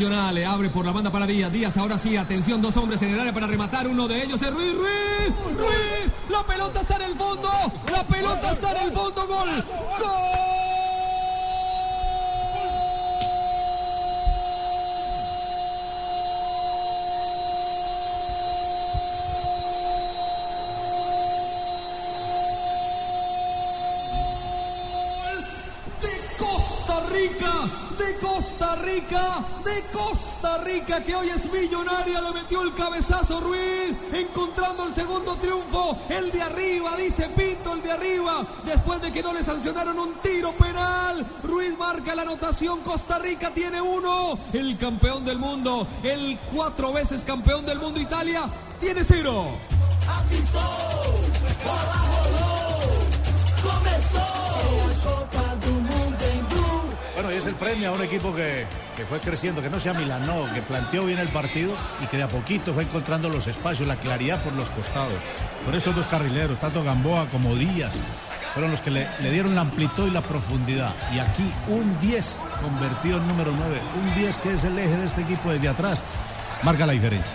Le abre por la banda para Díaz. Díaz ahora sí, atención, dos hombres en el área para rematar. Uno de ellos es Ruiz. Ruiz, Ruiz. La pelota está en el fondo. La pelota está en el fondo. Gol. Gol. de Costa Rica, Costa Rica, de Costa Rica, que hoy es millonaria, le metió el cabezazo Ruiz, encontrando el segundo triunfo, el de arriba, dice Pinto, el de arriba, después de que no le sancionaron un tiro penal, Ruiz marca la anotación, Costa Rica tiene uno, el campeón del mundo, el cuatro veces campeón del mundo. Italia, tiene cero. El premio a un equipo que, que fue creciendo, que no se amilanó, que planteó bien el partido y que de a poquito fue encontrando los espacios, la claridad por los costados. Por estos dos carrileros, tanto Gamboa como Díaz, fueron los que le, le dieron la amplitud y la profundidad. Y aquí un 10 convertido en número 9, un 10 que es el eje de este equipo desde atrás, marca la diferencia.